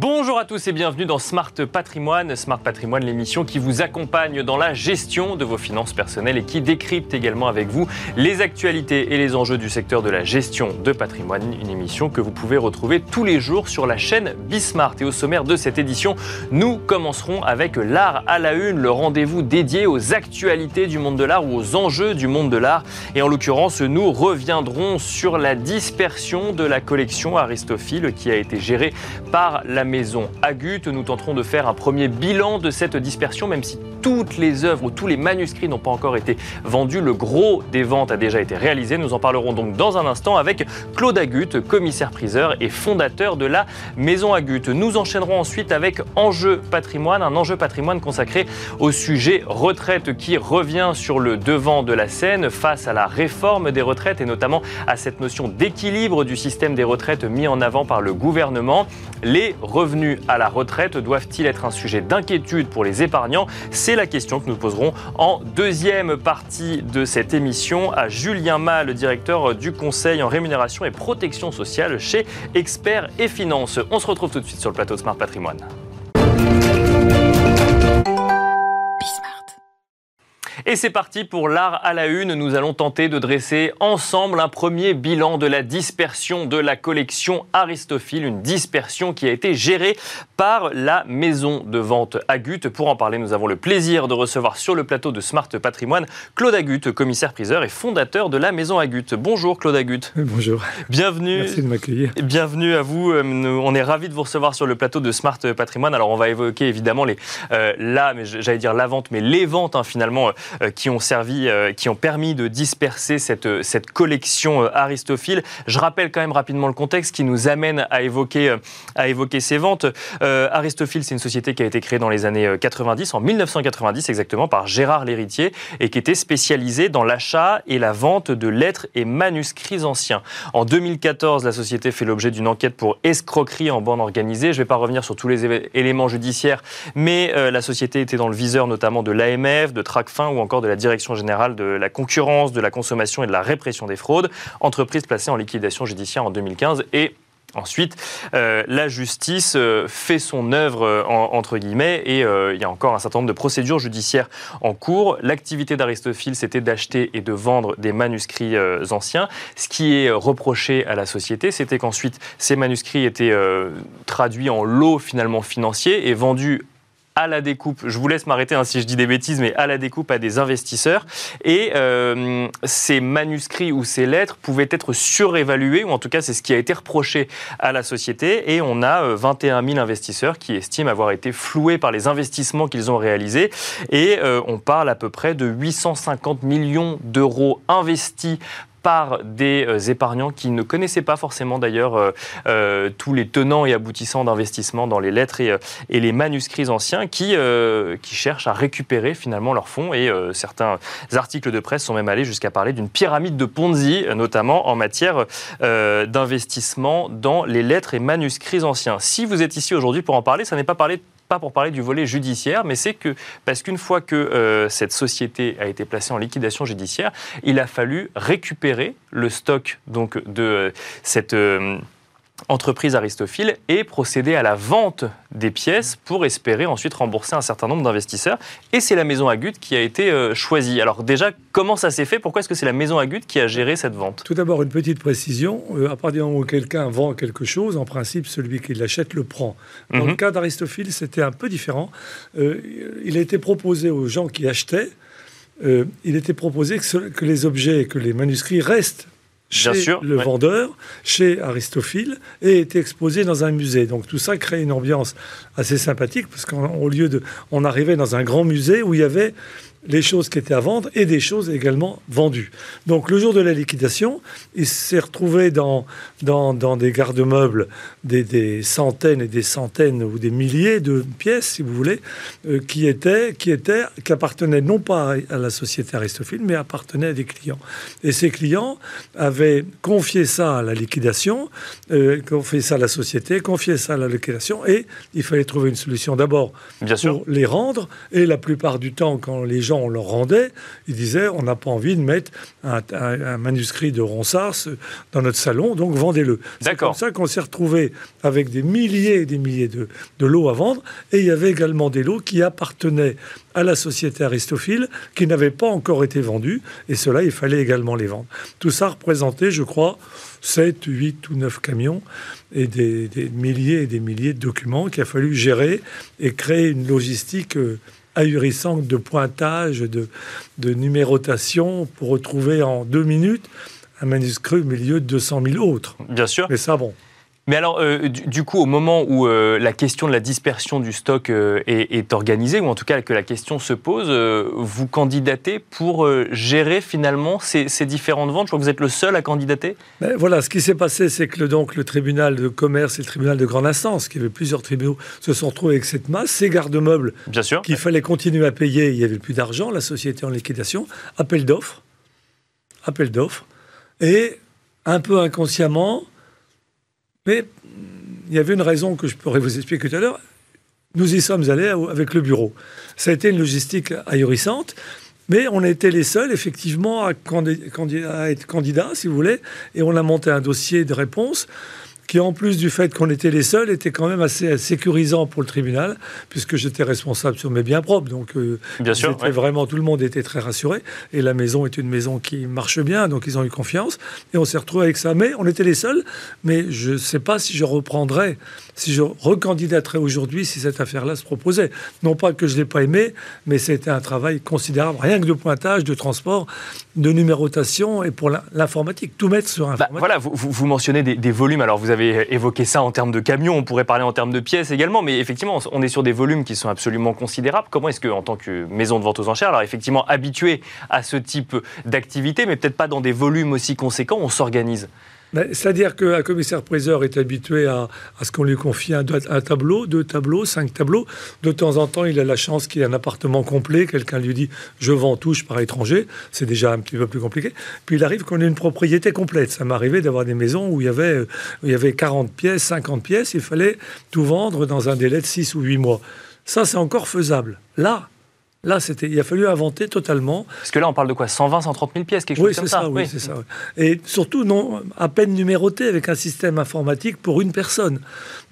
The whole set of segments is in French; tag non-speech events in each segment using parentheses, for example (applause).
Bonjour à tous et bienvenue dans Smart Patrimoine. Smart Patrimoine, l'émission qui vous accompagne dans la gestion de vos finances personnelles et qui décrypte également avec vous les actualités et les enjeux du secteur de la gestion de patrimoine. Une émission que vous pouvez retrouver tous les jours sur la chaîne Bismart. Et au sommaire de cette édition, nous commencerons avec l'art à la une, le rendez-vous dédié aux actualités du monde de l'art ou aux enjeux du monde de l'art. Et en l'occurrence, nous reviendrons sur la dispersion de la collection Aristophile qui a été gérée par la maison Agut. Nous tenterons de faire un premier bilan de cette dispersion, même si toutes les œuvres ou tous les manuscrits n'ont pas encore été vendus. Le gros des ventes a déjà été réalisé. Nous en parlerons donc dans un instant avec Claude Agut, commissaire-priseur et fondateur de la Maison Agut. Nous enchaînerons ensuite avec Enjeu patrimoine, un enjeu patrimoine consacré au sujet retraite qui revient sur le devant de la scène face à la réforme des retraites et notamment à cette notion d'équilibre du système des retraites mis en avant par le gouvernement. Les revenus à la retraite doivent-ils être un sujet d'inquiétude pour les épargnants? C'est la question que nous poserons en deuxième partie de cette émission à Julien Mal, le directeur du Conseil en rémunération et protection sociale chez Experts et Finances. On se retrouve tout de suite sur le plateau Smart Patrimoine. Et c'est parti pour l'art à la une. Nous allons tenter de dresser ensemble un premier bilan de la dispersion de la collection Aristophile, une dispersion qui a été gérée par la maison de vente Agut. Pour en parler, nous avons le plaisir de recevoir sur le plateau de Smart Patrimoine Claude Agut, commissaire-priseur et fondateur de la maison Agut. Bonjour Claude Agut. Bonjour. Bienvenue. Merci de m'accueillir. Bienvenue à vous. Euh, on est ravis de vous recevoir sur le plateau de Smart Patrimoine. Alors on va évoquer évidemment les euh, là, mais j'allais dire la vente, mais les ventes hein, finalement euh, qui ont servi, euh, qui ont permis de disperser cette, euh, cette collection aristophile. Je rappelle quand même rapidement le contexte qui nous amène à évoquer, à évoquer ces ventes. Aristophile, c'est une société qui a été créée dans les années 90, en 1990 exactement, par Gérard Lhéritier et qui était spécialisée dans l'achat et la vente de lettres et manuscrits anciens. En 2014, la société fait l'objet d'une enquête pour escroquerie en bande organisée. Je ne vais pas revenir sur tous les éléments judiciaires, mais la société était dans le viseur notamment de l'AMF, de Tracfin ou encore de la Direction générale de la concurrence, de la consommation et de la répression des fraudes, entreprise placée en liquidation judiciaire en 2015 et Ensuite, euh, la justice euh, fait son œuvre, euh, entre guillemets, et il y a encore un certain nombre de procédures judiciaires en cours. L'activité d'Aristophile, c'était d'acheter et de vendre des manuscrits anciens. Ce qui est reproché à la société, c'était qu'ensuite, ces manuscrits étaient traduits en lots finalement financiers et vendus à la découpe, je vous laisse m'arrêter hein, si je dis des bêtises, mais à la découpe à des investisseurs. Et euh, ces manuscrits ou ces lettres pouvaient être surévalués, ou en tout cas c'est ce qui a été reproché à la société. Et on a 21 euh, 000 investisseurs qui estiment avoir été floués par les investissements qu'ils ont réalisés. Et euh, on parle à peu près de 850 millions d'euros investis par des euh, épargnants qui ne connaissaient pas forcément d'ailleurs euh, euh, tous les tenants et aboutissants d'investissement dans les lettres et, les manuscrits anciens qui, qui cherchent à récupérer finalement leurs fonds et certains articles de presse sont même allés jusqu'à parler d'une pyramide de Ponzi, notamment en matière d'investissement dans les lettres et manuscrits anciens. Si vous êtes ici aujourd'hui pour en parler, ça n'est pas parler pas pour parler du volet judiciaire, mais c'est que parce qu'une fois que euh, cette société a été placée en liquidation judiciaire, il a fallu récupérer le stock donc de euh, cette euh, entreprise aristophile et procéder à la vente des pièces pour espérer ensuite rembourser un certain nombre d'investisseurs. Et c'est la maison Agut qui a été euh, choisie. Alors déjà, comment ça s'est fait? Pourquoi est-ce que c'est la maison Agut qui a géré cette vente? Tout d'abord, une petite précision. Euh, à partir du moment où quelqu'un vend quelque chose, en principe, celui qui l'achète le prend. Dans le mhm. cas d'Aristophile, c'était un peu différent. Euh, il a été proposé aux gens qui achetaient il était proposé que, que, les objets, que les manuscrits restent chez le vendeur, chez Aristophile, et était exposé dans un musée. Donc tout ça crée une ambiance assez sympathique, parce qu'au lieu de... On arrivait dans un grand musée où il y avait les choses qui étaient à vendre et des choses également vendues. Donc le jour de la liquidation, il s'est retrouvé dans, dans, dans des garde-meubles des, des, centaines et des centaines ou des milliers de pièces, si vous voulez, euh, qui, étaient, qui, étaient, qui appartenaient non pas à la société Aristophile, mais appartenaient à des clients. Et ces clients avaient confié ça à la liquidation, euh, confié ça à la société, confié ça à la liquidation, et il fallait trouver une solution d'abord pour les rendre, et la plupart du temps, quand les gens gens, on leur rendait, ils disaient on n'a pas envie de mettre un, manuscrit de Ronsard dans notre salon, donc vendez-le. C'est comme ça qu'on s'est retrouvé avec des milliers et des milliers de, de lots à vendre, et il y avait également des lots qui appartenaient à la société Aristophile, qui n'avaient pas encore été vendus, et cela, il fallait également les vendre. Tout ça représentait, je crois, 7, 8 ou 9 camions et des, milliers et des milliers de documents qu'il a fallu gérer et créer une logistique euh, ahurissante de pointage, de, de numérotation pour retrouver en deux minutes un manuscrit au milieu de 200 000 autres. Bien sûr. Mais ça, bon. Mais alors, euh, du, coup, au moment où euh, la question de la dispersion du stock euh, est, organisée, ou en tout cas que la question se pose, vous candidatez pour gérer finalement ces, différentes ventes? Je crois que vous êtes le seul à candidater? Ben, Voilà, ce qui s'est passé, c'est que le, donc, le tribunal de commerce et le tribunal de grande instance, qui avait plusieurs tribunaux, se sont retrouvés avec cette masse, ces garde-meubles qu'il fallait continuer à payer, il n'y avait plus d'argent, la société en liquidation, appel d'offres, appel d'offres, et un peu inconsciemment, mais il y avait une raison que je pourrais vous expliquer tout à l'heure. Nous y sommes allés avec le bureau. Ça a été une logistique ahurissante. Mais on était les seuls, effectivement, à, à être candidats, si vous voulez, et on a monté un dossier de réponse qui en plus du fait qu'on était les seuls, était quand même assez sécurisant pour le tribunal, puisque j'étais responsable sur mes biens propres. Donc, euh, bien sûr, vraiment, tout le monde était très rassuré. Et la maison est une maison qui marche bien, donc ils ont eu confiance. Et on s'est retrouvé avec ça. Mais on était les seuls. Mais je ne sais pas si je reprendrais, si je recandidaterais aujourd'hui si cette affaire-là se proposait. Non pas que je ne l'ai pas aimé, mais c'était un travail considérable, rien que de pointage, de transport, de numérotation et pour l'informatique. Tout mettre sur bah, informatique. voilà, vous, vous mentionnez des, des volumes. Alors, vous avez évoqué ça en termes de camions, on pourrait parler en termes de pièces également, mais effectivement, on est sur des volumes qui sont absolument considérables. Comment est-ce que, en tant que maison de vente aux enchères, alors effectivement habitué à ce type d'activité, mais peut-être pas dans des volumes aussi conséquents, on s'organise? C'est-à-dire qu'un commissaire-priseur est habitué à, ce qu'on lui confie un, tableau, deux tableaux, cinq tableaux. De temps en temps, il a la chance qu'il ait un appartement complet. Quelqu'un lui dit Je vends touche par étranger. C'est déjà un petit peu plus compliqué. Puis il arrive qu'on ait une propriété complète. Ça m'est arrivé d'avoir des maisons où il, y avait, où il y avait 40 pièces, 50 pièces. Il fallait tout vendre dans un délai de 6 ou 8 mois. Ça, c'est encore faisable. Là, Là, c'était, il a fallu inventer totalement. Parce que là, on parle de quoi 120, 130 000 pièces, quelque chose comme ça, Oui, c'est ça. Et surtout, non, à peine numéroté avec un système informatique pour une personne.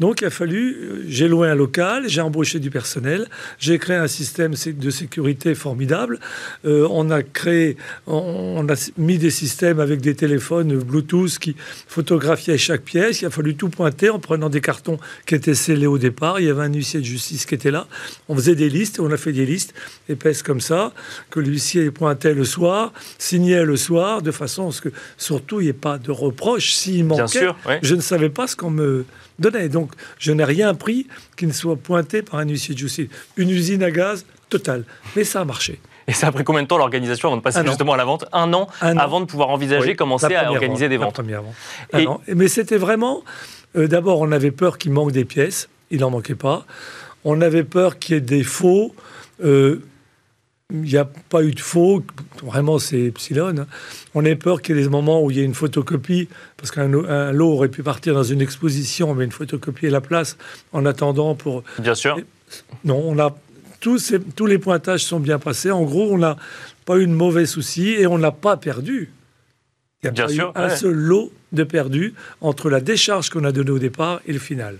Donc, il a fallu, euh, j'ai loué un local, j'ai embauché du personnel, j'ai créé un système de sécurité formidable. Euh, on a créé, on, a mis des systèmes avec des téléphones Bluetooth qui photographiaient chaque pièce. Il a fallu tout pointer en prenant des cartons qui étaient scellés au départ. Il y avait un huissier de justice qui était là. On faisait des listes, on a fait des listes épaisse comme ça, que l'huissier pointait le soir, signait le soir, de façon à ce que surtout il n'y ait pas de reproche. S'il manquait, je ne savais pas ce qu'on me donnait. Donc je n'ai rien pris qui ne soit pointé par un huissier de justice. Une usine à gaz totale. Mais ça a marché. Et ça a pris combien de temps l'organisation avant de passer justement à la vente? Un an, avant de pouvoir envisager, commencer à organiser des ventes. Mais c'était vraiment. Euh, d'abord, on avait peur qu'il manque des pièces. Il n'en manquait pas. On avait peur qu'il y ait des faux. Euh, il n'y a pas eu de faux, vraiment c'est epsilon. Hein. On a peur qu'il y ait des moments où il y ait une photocopie, parce qu'un lot aurait pu partir dans une exposition, mais une photocopie est la place en attendant pour. Bien sûr. Non, on a tous, tous les pointages sont bien passés. En gros, on n'a pas eu de mauvais soucis et on n'a pas perdu. Il y a bien pas sûr, eu un seul lot de perdus entre la décharge qu'on a donnée au départ et le final.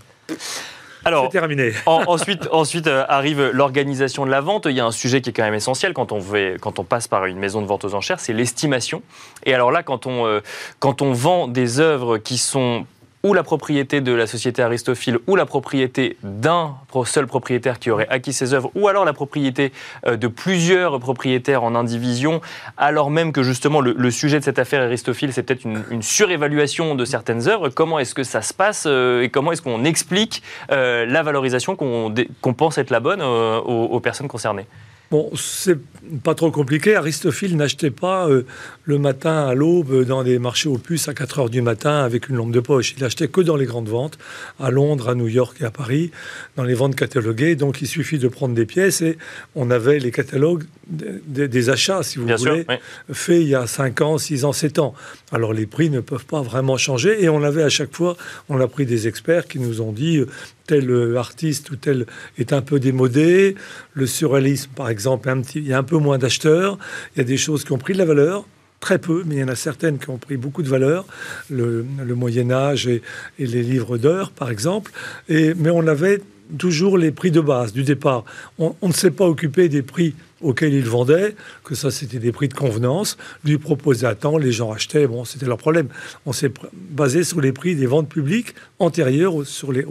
Alors, terminé. ensuite, (laughs) ensuite euh, arrive l'organisation de la vente. Il y a un sujet qui est quand même essentiel quand on, quand on passe par une maison de vente aux enchères, c'est l'estimation. Et alors là, quand on, euh, quand on vend des œuvres qui sont ou la propriété de la société Aristophile ou la propriété d'un seul propriétaire qui aurait acquis ses œuvres ou alors la propriété euh, de plusieurs propriétaires en indivision, alors même que justement le, sujet de cette affaire Aristophile, c'est peut-être une, surévaluation de certaines œuvres. Comment est-ce que ça se passe euh, et comment est-ce qu'on explique euh, la valorisation qu'on pense être la bonne aux personnes concernées? Bon, c'est pas trop compliqué. Aristophile n'achetait pas euh, le matin à l'aube dans des marchés aux puces à 4 heures du matin avec une lampe de poche. Il achetait que dans les grandes ventes, à Londres, à New York et à Paris, dans les ventes cataloguées. Donc il suffit de prendre des pièces et on avait les catalogues des achats, si vous voulez, faits il y a 5 ans, 6 ans, 7 ans. Alors les prix ne peuvent pas vraiment changer et on avait à chaque fois, on a pris des experts qui nous ont dit tel euh, artiste ou tel est un peu démodé. Le surréalisme, par exemple, un petit, il y a un peu moins d'acheteurs. Il y a des choses qui ont pris de la valeur. Très peu, mais il y en a certaines qui ont pris beaucoup de valeur. Le, Moyen Âge et, les livres d'heures, par exemple. Et, mais on avait toujours les prix de base du départ. On, on ne s'est pas occupé des prix auxquels il vendait, que ça c'était des prix de convenance, lui proposait à temps, les gens achetaient, bon c'était leur problème. On s'est basé sur les prix des ventes publiques antérieures sur les,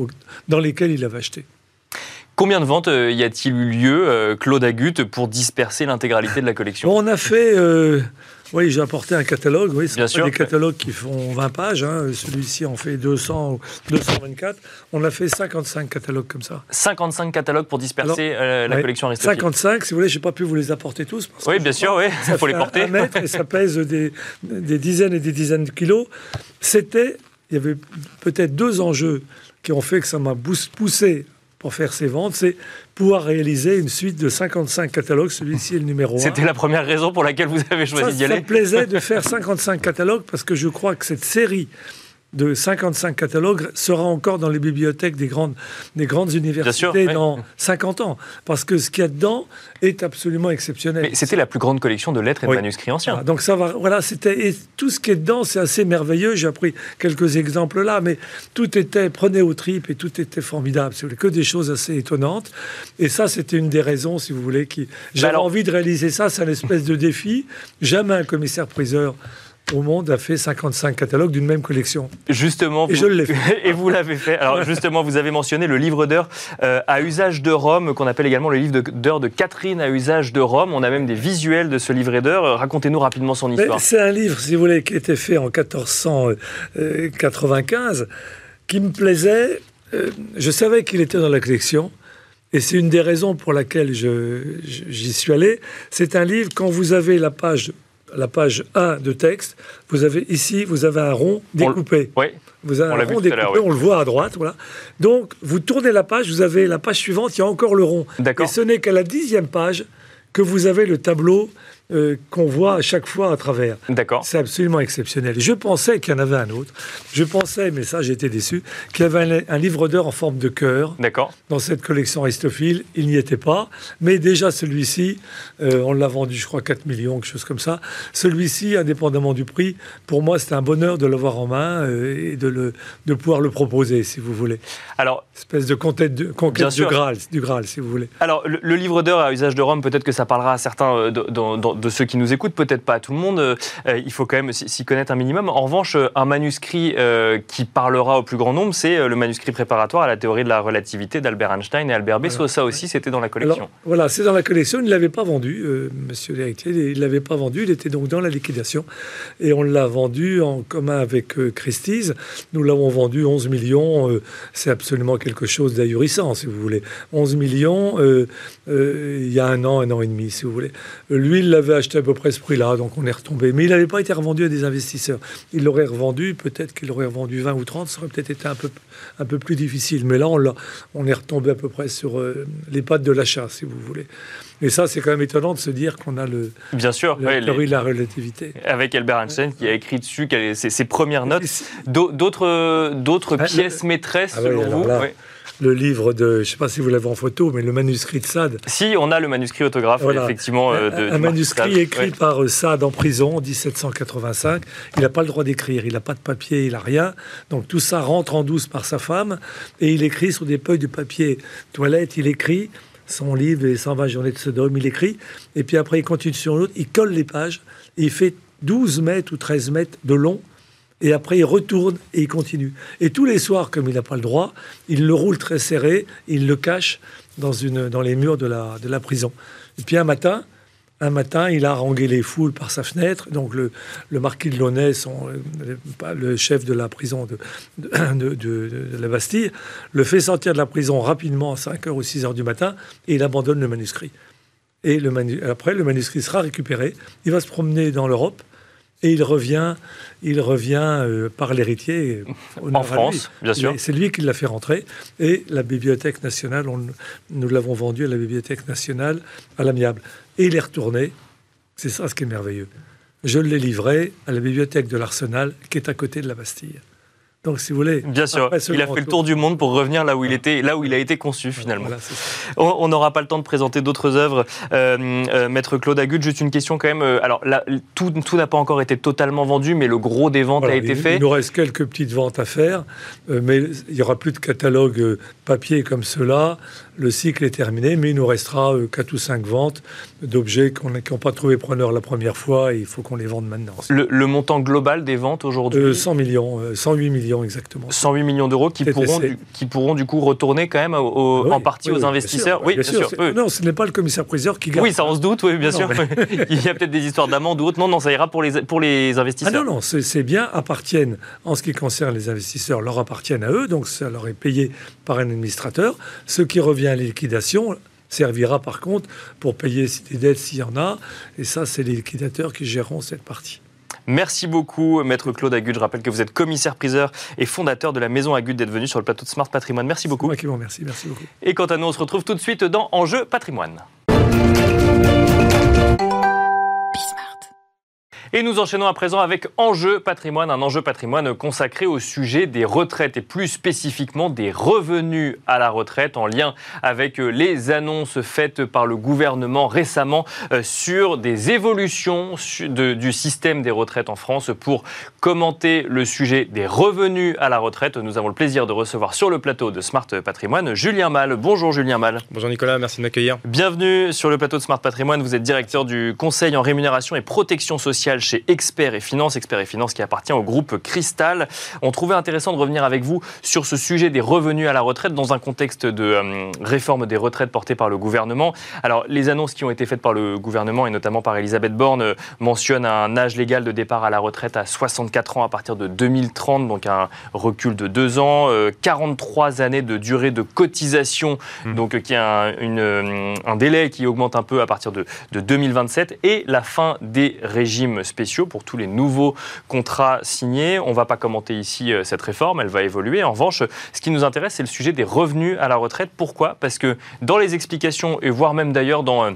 dans lesquelles il avait acheté. Combien de ventes euh, y a-t-il eu lieu, euh, Claude Agut, pour disperser l'intégralité de la collection? On a fait euh, oui, j'ai apporté un catalogue. Oui, c'est des catalogues qui font 20 pages. Hein. Celui-ci en fait 200 224. On a fait 55 catalogues comme ça. 55 catalogues pour disperser euh, la collection Aristophile. 55, si vous voulez, je n'ai pas pu vous les apporter tous. oui, bien sûr, oui. Il faut les porter. Un mètre et ça pèse des, des dizaines et des dizaines de kilos. C'était, il y avait peut-être deux enjeux qui ont fait que ça m'a poussé pour faire ses ventes, c'est pouvoir réaliser une suite de 55 catalogues. Celui-ci est le numéro 1. C'était la première raison pour laquelle vous avez choisi d'y aller Ça me plaisait de faire 55 catalogues parce que je crois que cette série de 55 catalogues sera encore dans les bibliothèques des grandes, des grandes universités dans 50 ans. Parce que ce qu'il y a dedans est absolument exceptionnel. Mais c'était la plus grande collection de lettres et de manuscrits anciens. donc ça va, voilà, c'était, et tout ce qui est dedans, c'est assez merveilleux. J'ai appris quelques exemples là, mais tout était, prenez au tripes et tout était formidable. C'est que des choses assez étonnantes. Et ça, c'était une des raisons, si vous voulez, qui, j'avais envie de réaliser ça. C'est un espèce de défi. Jamais un commissaire-priseur au monde a fait 55 catalogues d'une même collection. Justement, et je l'ai fait. (laughs) et vous l'avez fait. Alors justement, vous avez mentionné le livre d'heures euh, à usage de Rome, qu'on appelle également le livre d'heures de, Catherine à usage de Rome. On a même des visuels de ce livret d'heures. Racontez-nous rapidement son histoire. C'est un livre, si vous voulez, qui a été fait en 1495, qui me plaisait. Euh, je savais qu'il était dans la collection. Et c'est une des raisons pour laquelle j'y suis allé. C'est un livre, quand vous avez la page la page 1 de texte, vous avez ici, vous avez un rond découpé. oui. Vous avez un rond découpé, on le voit à droite, voilà. Donc, vous tournez la page, vous avez la page suivante, il y a encore le rond. Et ce n'est qu'à la dixième page que vous avez le tableau euh, qu'on voit à chaque fois à travers. D'accord. C'est absolument exceptionnel. Je pensais qu'il y en avait un autre. Je pensais, mais ça j'étais déçu, qu'il y avait un, livre d'heures en forme de cœur. D'accord. Dans cette collection Aristophile, il n'y était pas. Mais déjà celui-ci, euh, on l'a vendu, je crois, 4 millions, quelque chose comme ça. Celui-ci, indépendamment du prix, pour moi, c'était un bonheur de l'avoir en main euh, et de, le, de pouvoir le proposer, si vous voulez. Alors, espèce de conquête, de, conquête du Graal, du Graal, si vous voulez. Alors, le, livre d'heures à usage de Rome, peut-être que ça parlera à certains dans de ceux qui nous écoutent, peut-être pas à tout le monde. Euh, il faut quand même s'y connaître un minimum. En revanche, euh, un manuscrit euh, qui parlera au plus grand nombre, c'est le manuscrit préparatoire à la théorie de la relativité d'Albert Einstein et Albert Bessot. Ça aussi, c'était dans la collection. voilà, c'est dans la collection. Il ne l'avait pas vendu, monsieur l'héritier. Il ne l'avait pas vendu. Il était donc dans la liquidation. Et on l'a vendu en commun avec Christie's. Nous l'avons vendu 11 millions. c'est absolument quelque chose d'ahurissant, si vous voulez. 11 millions il y a un an, un an et demi, si vous voulez. Lui, il l'avait acheté à peu près ce prix-là, donc on est retombé. Mais il n'avait pas été revendu à des investisseurs. Il l'aurait revendu, peut-être qu'il aurait revendu 20 ou 30, ça aurait peut-être été un peu, un peu plus difficile. Mais là, on, on est retombé à peu près sur euh, les pattes de l'achat, si vous voulez. Et ça, c'est quand même étonnant de se dire qu'on a le, Bien sûr, la théorie de la relativité. Avec Albert Einstein qui a écrit dessus ses, ses premières notes. D'autres, d'autres ah, pièces maîtresses, ah selon vous le livre de, je ne sais pas si vous l'avez en photo, mais le manuscrit de Sade. Si, on a le manuscrit autographe, effectivement. Euh, de, un, manuscrit écrit par euh, Sade en prison en 1785. Il n'a pas le droit d'écrire, il n'a pas de papier, il n'a rien. Donc tout ça rentre en douce par sa femme et il écrit sur des feuilles de papier toilette, il écrit son livre, Les 120 journées de Sodome, il écrit. Et puis après, il continue sur l'autre, il colle les pages et il fait 12 mètres ou 13 mètres de long et après il retourne et il continue. Et tous les soirs, comme il n'a pas le droit, il le roule très serré, il le cache dans, une, dans les murs de la, de la prison. Et puis un matin, un matin, il a harangué les foules par sa fenêtre. Donc le, le marquis de Launay, son, le, chef de la prison de, de, de, la Bastille, le fait sortir de la prison rapidement à 5h ou 6h du matin et il abandonne le manuscrit. Et le après, le manuscrit sera récupéré. Il va se promener dans l'Europe et il revient, il revient euh, par l'héritier. En France, bien sûr. C'est lui qui l'a fait rentrer. Et la Bibliothèque nationale, nous l'avons vendu à la Bibliothèque nationale à l'amiable. Et il est retourné. C'est ça ce qui est merveilleux. Je l'ai livré à la bibliothèque de l'Arsenal, qui est à côté de la Bastille. Donc, si vous voulez. Bien sûr, il a fait le tour du monde pour revenir là où il était, là où il a été conçu finalement. on n'aura pas le temps de présenter d'autres œuvres. Euh, euh, Maître Claude Agut, juste une question quand même. Euh, alors, là, tout, n'a pas encore été totalement vendu, mais le gros des ventes a été fait. Il nous reste quelques petites ventes à faire, mais il n'y aura plus de catalogue papier comme cela le cycle est terminé, mais il nous restera 4 euh, ou 5 ventes d'objets qui n'ont pas trouvé preneur la première fois et il faut qu'on les vende maintenant. Le, montant global des ventes aujourd'hui 100 euh, millions, 108 euh, millions exactement. 108 millions d'euros qui pourront, du, qui pourront du coup retourner quand même en partie aux investisseurs. oui, bien, sûr. Non, ce n'est pas le commissaire-priseur qui garde. Oui, ça on se doute, oui, bien sûr. (laughs) il y a peut-être des histoires d'amende ou autre. Non, non, ça ira pour les, pour les investisseurs. Ah non, non, ces biens appartiennent, en ce qui concerne les investisseurs, leur appartiennent à eux, donc ça leur est payé par un administrateur. Ce qui revient la liquidation servira par contre pour payer des dettes s'il y en a. Et ça, c'est les liquidateurs qui géreront cette partie. Merci beaucoup, Maître Claude Agut. Je rappelle que vous êtes commissaire-priseur et fondateur de la Maison Agut d'être venu sur le plateau de Smart Patrimoine. Merci beaucoup. Moi qui vous remercie. Merci beaucoup. Et quant à nous, on se retrouve tout de suite dans Enjeu Patrimoine. Et nous enchaînons à présent avec Enjeu patrimoine, un enjeu patrimoine consacré au sujet des retraites et plus spécifiquement des revenus à la retraite en lien avec euh, les annonces faites par le gouvernement récemment euh, sur des évolutions du système des retraites en France. Pour commenter le sujet des revenus à la retraite, nous avons le plaisir de recevoir sur le plateau de Smart Patrimoine Julien Mal. Bonjour Julien Mal. Bonjour Nicolas, merci de m'accueillir. Bienvenue sur le plateau de Smart Patrimoine. Vous êtes directeur du Conseil en rémunération et protection sociale chez Expert et Finance, Expert et Finance qui appartient au groupe Cristal. On trouvait intéressant de revenir avec vous sur ce sujet des revenus à la retraite dans un contexte de euh, réforme des retraites portée par le gouvernement. Alors, les annonces qui ont été faites par le gouvernement et notamment par Elisabeth Borne euh, mentionnent un âge légal de départ à la retraite à 64 ans à partir de 2030, donc un recul de deux ans, 43 euh, années de durée de cotisation, mmh. donc qui a un, une, un, délai qui augmente un peu à partir de, de 2027 et la fin des régimes spéciaux pour tous les nouveaux contrats signés. On ne va pas commenter ici euh, cette réforme, elle va évoluer. En revanche, ce qui nous intéresse, c'est le sujet des revenus à la retraite. Pourquoi? Parce que dans les explications, et voire même d'ailleurs dans euh,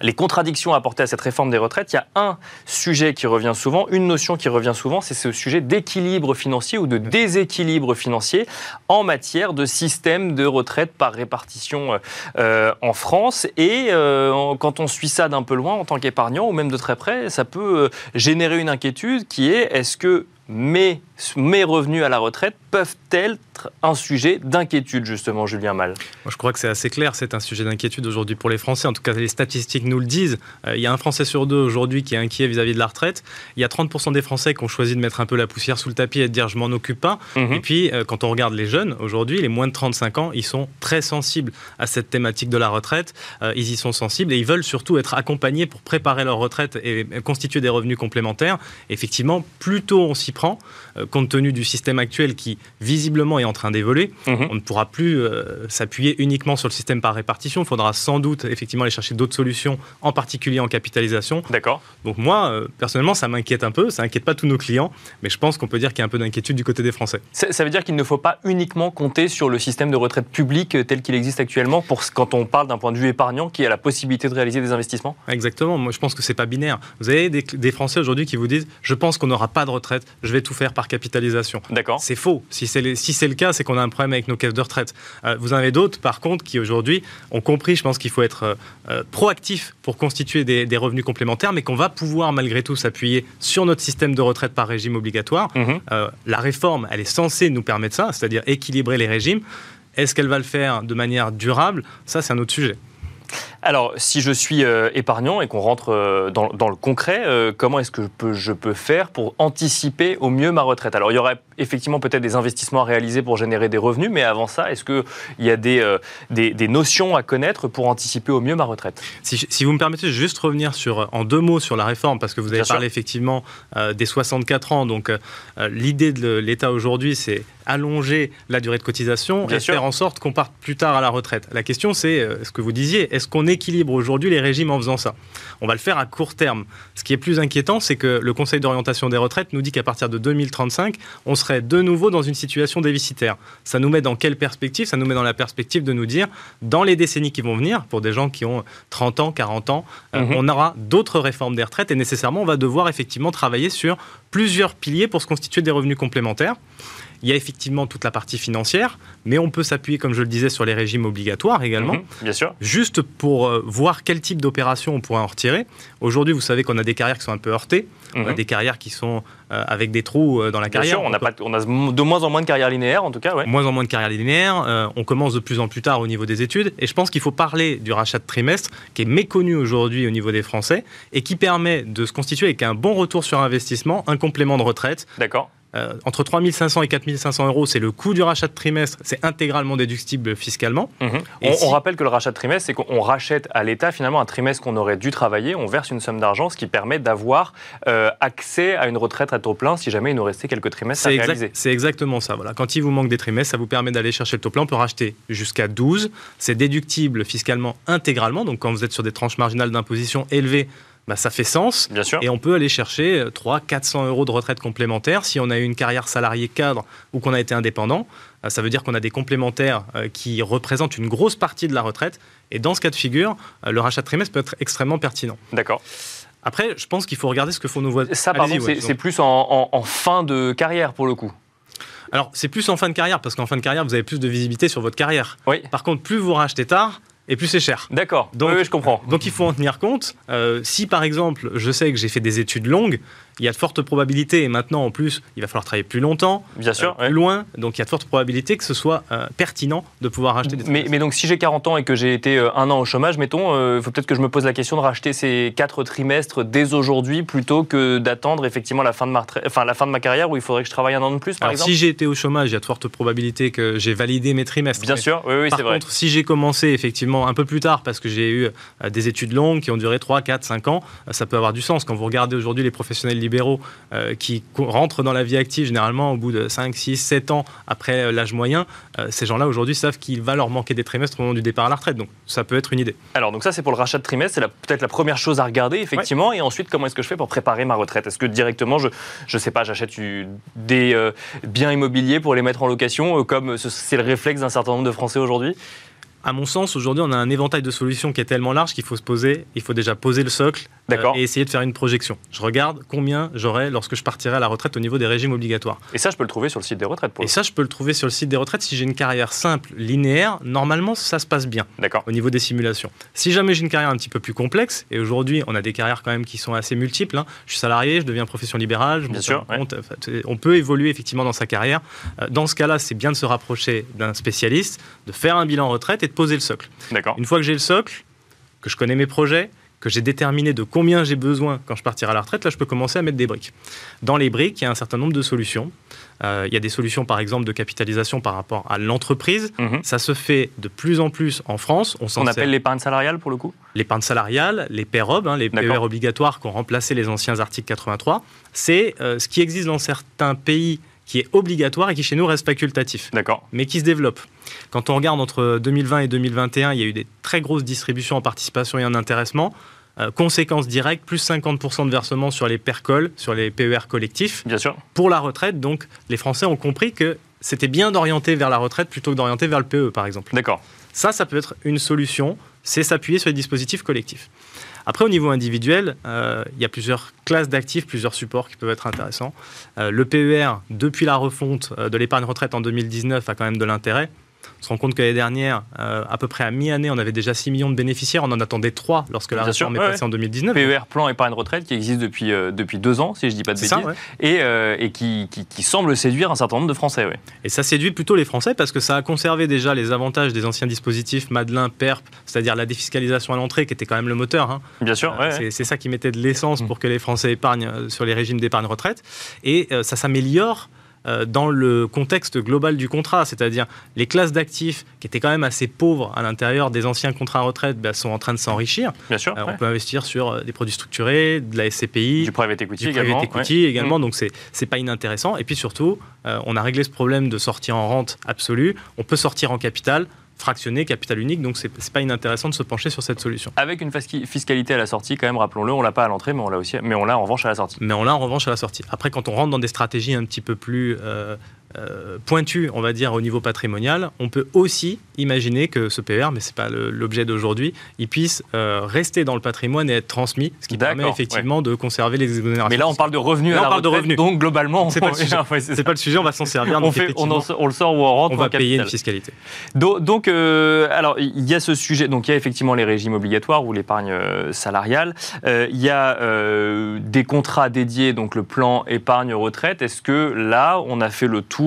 les contradictions apportées à cette réforme des retraites, il y a un sujet qui revient souvent, une notion qui revient souvent, c'est ce sujet d'équilibre financier ou de déséquilibre financier en matière de système de retraite par répartition euh, euh, en France. Et euh, quand on suit ça d'un peu loin en tant qu'épargnant ou même de très près, ça peut générer une inquiétude qui est est-ce que mes, mes revenus à la retraite peuvent être un sujet d'inquiétude, justement, Julien Mal Moi, Je crois que c'est assez clair, c'est un sujet d'inquiétude aujourd'hui pour les Français. En tout cas, les statistiques nous le disent. Euh, il y a un Français sur deux aujourd'hui qui est inquiet vis-à-vis de la retraite. Il y a 30% des Français qui ont choisi de mettre un peu la poussière sous le tapis et de dire je m'en occupe pas. Mhm. Et puis, euh, quand on regarde les jeunes, aujourd'hui, les moins de 35 ans, ils sont très sensibles à cette thématique de la retraite. Euh, ils y sont sensibles et ils veulent surtout être accompagnés pour préparer leur retraite et constituer des revenus complémentaires. Effectivement, plus tôt on s'y prend, euh, compte tenu du système actuel qui visiblement est en train d'évoluer. Mhm. On ne pourra plus euh, s'appuyer uniquement sur le système par répartition. Il faudra sans doute effectivement aller chercher d'autres solutions, en particulier en capitalisation. D'accord. Donc moi, euh, personnellement, ça m'inquiète un peu. Ça n'inquiète pas tous nos clients, mais je pense qu'on peut dire qu'il y a un peu d'inquiétude du côté des Français. Ça, veut dire qu'il ne faut pas uniquement compter sur le système de retraite publique tel qu'il existe actuellement pour quand on parle d'un point de vue épargnant qui a la possibilité de réaliser des investissements? Exactement. Moi, je pense que c'est pas binaire. Vous avez des, des Français aujourd'hui qui vous disent je pense qu'on n'aura pas de retraite, je vais tout faire par capitalisation. D'accord. C'est faux. Si c'est si le cas, c'est qu'on a un problème avec nos caisses de retraite. Euh, vous en avez d'autres, par contre, qui aujourd'hui ont compris, je pense qu'il faut être euh, euh, proactif pour constituer des, revenus complémentaires, mais qu'on va pouvoir malgré tout s'appuyer sur notre système de retraite par régime obligatoire. Mhm. la réforme, elle est censée nous permettre ça, c'est-à-dire équilibrer les régimes. Est-ce qu'elle va le faire de manière durable? Ça, c'est un autre sujet. Alors, si je suis euh, épargnant et qu'on rentre euh, dans, le concret, euh, comment est-ce que je peux, faire pour anticiper au mieux ma retraite? Alors, il y aurait effectivement peut-être des investissements à réaliser pour générer des revenus, mais avant ça, est-ce qu'il y a des, des, notions à connaître pour anticiper au mieux ma retraite? Si, vous me permettez, juste revenir sur, en deux mots sur la réforme, parce que vous avez parlé effectivement des 64 ans. Donc, l'idée de l'État aujourd'hui, c'est allonger la durée de cotisation et faire en sorte qu'on parte plus tard à la retraite. La question, c'est ce que vous disiez, est-ce qu'on équilibre aujourd'hui les régimes en faisant ça? On va le faire à court terme. Ce qui est plus inquiétant, c'est que le Conseil d'orientation des retraites nous dit qu'à partir de 2035, on serait de nouveau dans une situation déficitaire. Ça nous met dans quelle perspective? Ça nous met dans la perspective de nous dire, dans les décennies qui vont venir, pour des gens qui ont 30 ans, 40 ans, euh, mhm. on aura d'autres réformes des retraites et nécessairement, on va devoir effectivement travailler sur plusieurs piliers pour se constituer des revenus complémentaires. Il y a effectivement toute la partie financière, mais on peut s'appuyer, comme je le disais, sur les régimes obligatoires également. Mhm, bien sûr. Juste pour euh, voir quel type d'opération on pourrait en retirer. Aujourd'hui, vous savez qu'on a des carrières qui sont un peu heurtées. On a mhm. des carrières qui sont euh, avec des trous euh, dans la carrière. Bien sûr, on, a pas, on, a de moins en moins de carrières linéaires, en tout cas. Ouais. Moins en moins de carrières linéaires. on commence de plus en plus tard au niveau des études. Et je pense qu'il faut parler du rachat de trimestre, qui est méconnu aujourd'hui au niveau des Français, et qui permet de se constituer avec un bon retour sur investissement, un complément de retraite. D'accord. Euh, entre 3500 et 4500 euros, c'est le coût du rachat de trimestre, c'est intégralement déductible fiscalement. Mhm. on, rappelle que le rachat de trimestre, c'est qu'on rachète à l'État finalement un trimestre qu'on aurait dû travailler, on verse une somme d'argent, ce qui permet d'avoir euh, accès à une retraite à taux plein si jamais il nous restait quelques trimestres à réaliser. C'est exactement ça. Voilà. Quand il vous manque des trimestres, ça vous permet d'aller chercher le taux plein. On peut racheter jusqu'à 12. C'est déductible fiscalement intégralement. Donc quand vous êtes sur des tranches marginales d'imposition élevées, bah, ça fait sens. Bien sûr. Et on peut aller chercher 300, 400 euros de retraite complémentaire. Si on a eu une carrière salariée cadre ou qu'on a été indépendant, euh, ça veut dire qu'on a des complémentaires euh, qui représentent une grosse partie de la retraite. Et dans ce cas de figure, euh, le rachat de trimestre peut être extrêmement pertinent. D'accord. Après, je pense qu'il faut regarder ce que font nos voisins. Ça, par contre, c'est plus en, fin de carrière pour le coup. Alors, c'est plus en fin de carrière, parce qu'en fin de carrière, vous avez plus de visibilité sur votre carrière. Oui. Par contre, plus vous rachetez tard, et plus c'est cher. D'accord. Donc, oui, je comprends. Donc il faut en tenir compte. Euh, si par exemple, je sais que j'ai fait des études longues, il y a de fortes probabilités, et maintenant en plus, il va falloir travailler plus longtemps, Bien sûr, euh, plus loin, donc il y a de fortes probabilités que ce soit euh, pertinent de pouvoir racheter des mais, mais, donc si j'ai 40 ans et que j'ai été un an au chômage, mettons, il faut peut-être que je me pose la question de racheter ces quatre trimestres dès aujourd'hui plutôt que d'attendre effectivement la fin, de ma enfin, la fin de ma carrière où il faudrait que je travaille un an de plus, par exemple Si j'ai été au chômage, il y a de fortes probabilités que j'ai validé mes trimestres. Bien sûr, oui, oui c'est vrai. Par contre, si j'ai commencé effectivement un peu plus tard parce que j'ai eu euh, des études longues qui ont duré 3, 4, 5 ans, euh, ça peut avoir du sens. Quand vous regardez aujourd'hui les professionnels libéraux euh, qui rentrent dans la vie active généralement au bout de 5, 6, 7 ans après l'âge moyen, ces gens-là aujourd'hui savent qu'il va leur manquer des trimestres au moment du départ à la retraite. Donc ça peut être une idée. Alors donc ça c'est pour le rachat de trimestre, c'est peut-être la première chose à regarder effectivement. Et ensuite comment est-ce que je fais pour préparer ma retraite? Est-ce que directement je je sais pas j'achète des biens immobiliers pour les mettre en location comme c'est le réflexe d'un certain nombre de Français aujourd'hui? À mon sens, aujourd'hui, on a un éventail de solutions qui est tellement large qu'il faut se poser, il faut déjà poser le socle euh, et essayer de faire une projection. Je regarde combien j'aurai lorsque je partirai à la retraite au niveau des régimes obligatoires. Et ça, je peux le trouver sur le site des retraites Et ça, je peux le trouver sur le site des retraites. Si j'ai une carrière simple, linéaire, normalement, ça se passe bien au niveau des simulations. Si jamais j'ai une carrière un petit peu plus complexe, et aujourd'hui, on a des carrières quand même qui sont assez multiples, hein. je suis salarié, je deviens profession libérale, je bien sûr, on peut évoluer effectivement dans sa carrière. Euh, dans ce cas-là, c'est bien de se rapprocher d'un spécialiste, de faire un bilan retraite et de poser le socle. Une fois que j'ai le socle, que je connais mes projets, que j'ai déterminé de combien j'ai besoin quand je partirai à la retraite, là, je peux commencer à mettre des briques. Dans les briques, il y a un certain nombre de solutions. Euh, il y a des solutions, par exemple, de capitalisation par rapport à l'entreprise. Mhm. Ça se fait de plus en plus en France. On, On appelle l'épargne salariale, pour le coup? L'épargne salariale, les PEROB, hein, les PER obligatoires qui ont remplacé les anciens articles 83. C'est euh, ce qui existe dans certains pays qui est obligatoire et qui chez nous reste facultatif. D'accord. Mais qui se développe. Quand on regarde entre 2020 et 2021, il y a eu des très grosses distributions en participation et en intéressement. Euh, conséquence directe, plus 50% de versements sur les PERCOL, sur les PER collectifs. Bien sûr. Pour la retraite, donc les Français ont compris que c'était bien d'orienter vers la retraite plutôt que d'orienter vers le PE, par exemple. D'accord. Ça, ça peut être une solution, c'est s'appuyer sur les dispositifs collectifs. Après, au niveau individuel, euh, il y a plusieurs classes d'actifs, plusieurs supports qui peuvent être intéressants. Euh, le PER, depuis la refonte euh, de l'épargne retraite en 2019, a quand même de l'intérêt. On se rend compte que l'année dernière, euh, à peu près à mi-année, on avait déjà 6 millions de bénéficiaires. On en attendait 3 lorsque la réforme est passée en 2019. PER, plan épargne retraite, qui existe depuis, euh, depuis deux ans, si je ne dis pas de bêtises, et, euh, et qui, qui, semble séduire un certain nombre de Français. Et ça séduit plutôt les Français parce que ça a conservé déjà les avantages des anciens dispositifs Madelin, PERP, c'est-à-dire la défiscalisation à l'entrée, qui était quand même le moteur. Hein. Bien sûr. c'est ça qui mettait de l'essence pour que les Français épargnent sur les régimes d'épargne retraite. Et ça s'améliore dans le contexte global du contrat, c'est-à-dire les classes d'actifs qui étaient quand même assez pauvres à l'intérieur des anciens contrats retraite bah, sont en train de s'enrichir. Bien sûr. Euh, on peut investir sur euh, des produits structurés, de la SCPI, du private equity du également. Private equity également, mmh. donc c'est pas inintéressant. Et puis surtout, on a réglé ce problème de sortir en rente absolue. On peut sortir en capital fractionné, capital unique, donc c'est pas inintéressant de se pencher sur cette solution. Avec une fiscalité à la sortie, quand même, rappelons-le, on l'a pas à l'entrée, mais on l'a aussi, mais on l'a en revanche à la sortie. Mais on l'a en revanche à la sortie. Après, quand on rentre dans des stratégies un petit peu plus euh, euh, pointues, on va dire au niveau patrimonial, on peut aussi imaginer que ce PER, mais ce n'est pas l'objet d'aujourd'hui, il puisse euh, rester dans le patrimoine et être transmis, ce qui permet effectivement de conserver les exonérations. Mais là, on parle de revenus à la on parle de revenus. donc globalement, c'est pas, (laughs) pas, le sujet, on va s'en servir. on, fait, on, le sort ou on rentre. On va payer une fiscalité. Donc, euh, alors, il y a ce sujet, donc il y a effectivement les régimes obligatoires ou l'épargne salariale. il y a des contrats dédiés, donc le plan épargne retraite. Est-ce que là, on a fait le tour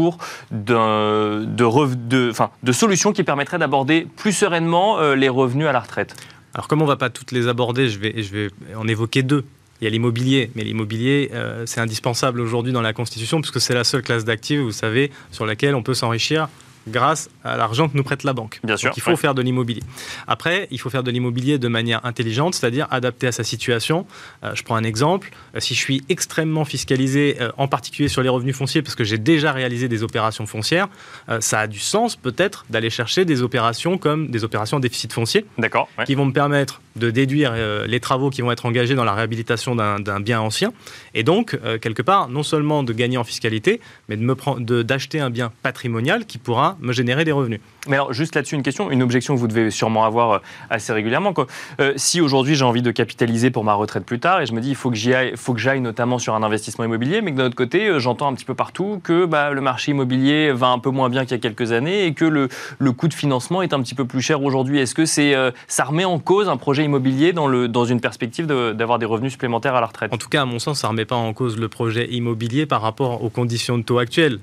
de, de, solutions qui permettraient d'aborder plus sereinement euh, les revenus à la retraite Alors comme on ne va pas toutes les aborder, je vais, je vais en évoquer deux. Il y a l'immobilier, mais l'immobilier, euh, c'est indispensable aujourd'hui dans la Constitution, puisque c'est la seule classe d'actifs, vous savez, sur laquelle on peut s'enrichir grâce à l'argent que nous prête la banque. Bien sûr. il faut faire de l'immobilier. Après, il faut faire de l'immobilier de manière intelligente, c'est-à-dire adapté à sa situation. Euh, je prends un exemple. Euh, si je suis extrêmement fiscalisé, euh, en particulier sur les revenus fonciers, parce que j'ai déjà réalisé des opérations foncières, ça a du sens peut-être d'aller chercher des opérations comme des opérations en déficit foncier, qui vont me permettre de déduire les travaux qui vont être engagés dans la réhabilitation d'un bien ancien, et donc quelque part non seulement de gagner en fiscalité, mais d'acheter un bien patrimonial qui pourra me générer des revenus. Mais alors, juste là-dessus, une question, une objection que vous devez sûrement avoir euh, assez régulièrement. Euh, si aujourd'hui j'ai envie de capitaliser pour ma retraite plus tard et je me dis il faut que j'aille, notamment sur un investissement immobilier, mais que d'un autre côté, euh, j'entends un petit peu partout que bah, le marché immobilier va un peu moins bien qu'il y a quelques années et que le, le coût de financement est un petit peu plus cher aujourd'hui. Est-ce que c'est, ça remet en cause un projet immobilier dans, le, dans une perspective d'avoir des revenus supplémentaires à la retraite En tout cas, à mon sens, ça ne remet pas en cause le projet immobilier par rapport aux conditions de taux actuelles.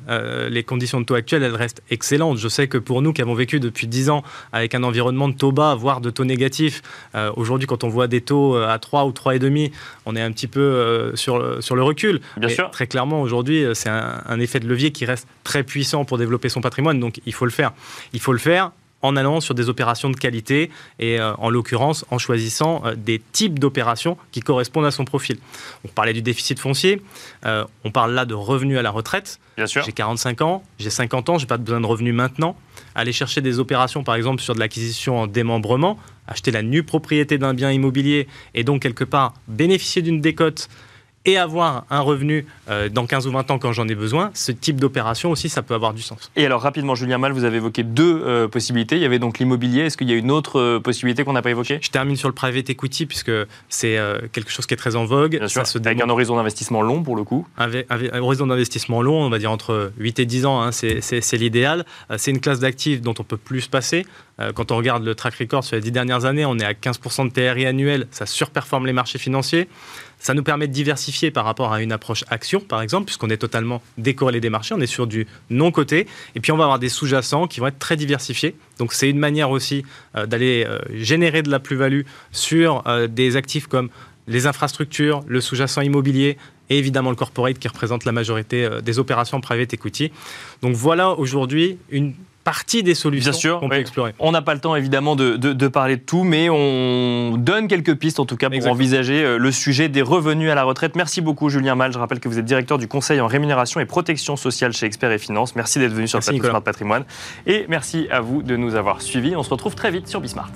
les conditions de taux actuelles, elles restent excellentes. Je sais que pour nous qui avons vécu depuis 10 ans avec un environnement de taux bas, voire de taux négatifs, euh, aujourd'hui, quand on voit des taux euh, à 3 ou 3,5, on est un petit peu euh, sur, le, sur le recul. Bien sûr. Très clairement, aujourd'hui, c'est un, un effet de levier qui reste très puissant pour développer son patrimoine, donc il faut le faire. Il faut le faire en allant sur des opérations de qualité et euh, en l'occurrence en choisissant euh, des types d'opérations qui correspondent à son profil. On parlait du déficit foncier, euh, on parle là de revenus à la retraite. Bien sûr. J'ai 45 ans, j'ai 50 ans, j'ai pas besoin de revenus maintenant. Aller chercher des opérations par exemple sur de l'acquisition en démembrement, acheter la nue propriété d'un bien immobilier et donc quelque part bénéficier d'une décote et avoir un revenu euh, dans 15 ou 20 ans quand j'en ai besoin, ce type d'opération aussi, ça peut avoir du sens. Et alors rapidement, Julien Mal, vous avez évoqué deux euh, possibilités. Il y avait donc l'immobilier. Est-ce qu'il y a une autre euh, possibilité qu'on n'a pas évoquée? Je termine sur le private equity puisque c'est quelque chose qui est très en vogue. Bien sûr, avec un horizon d'investissement long pour le coup. Avec, un horizon d'investissement long, on va dire entre 8 et 10 ans, hein, c'est l'idéal. C'est une classe d'actifs dont on peut plus se passer. Quand on regarde le track record sur les 10 dernières années, on est à 15% de TRI annuel. Ça surperforme les marchés financiers. Ça nous permet de diversifier par rapport à une approche action, par exemple, puisqu'on est totalement décorrélé des marchés, on est sur du non-coté, et puis on va avoir des sous-jacents qui vont être très diversifiés. Donc c'est une manière aussi euh, d'aller euh, générer de la plus-value sur euh, des actifs comme les infrastructures, le sous-jacent immobilier, et évidemment le corporate qui représente la majorité des opérations private equity. Donc voilà aujourd'hui une partie des solutions qu'on peut explorer. On n'a pas le temps évidemment de, parler de tout, mais on donne quelques pistes en tout cas pour envisager euh, le sujet des revenus à la retraite. Merci beaucoup Julien Mal. Je rappelle que vous êtes directeur du conseil en rémunération et protection sociale chez Expert et Finance. Merci d'être venu sur le plateau Smart Patrimoine. Et merci à vous de nous avoir suivis. On se retrouve très vite sur Bismart.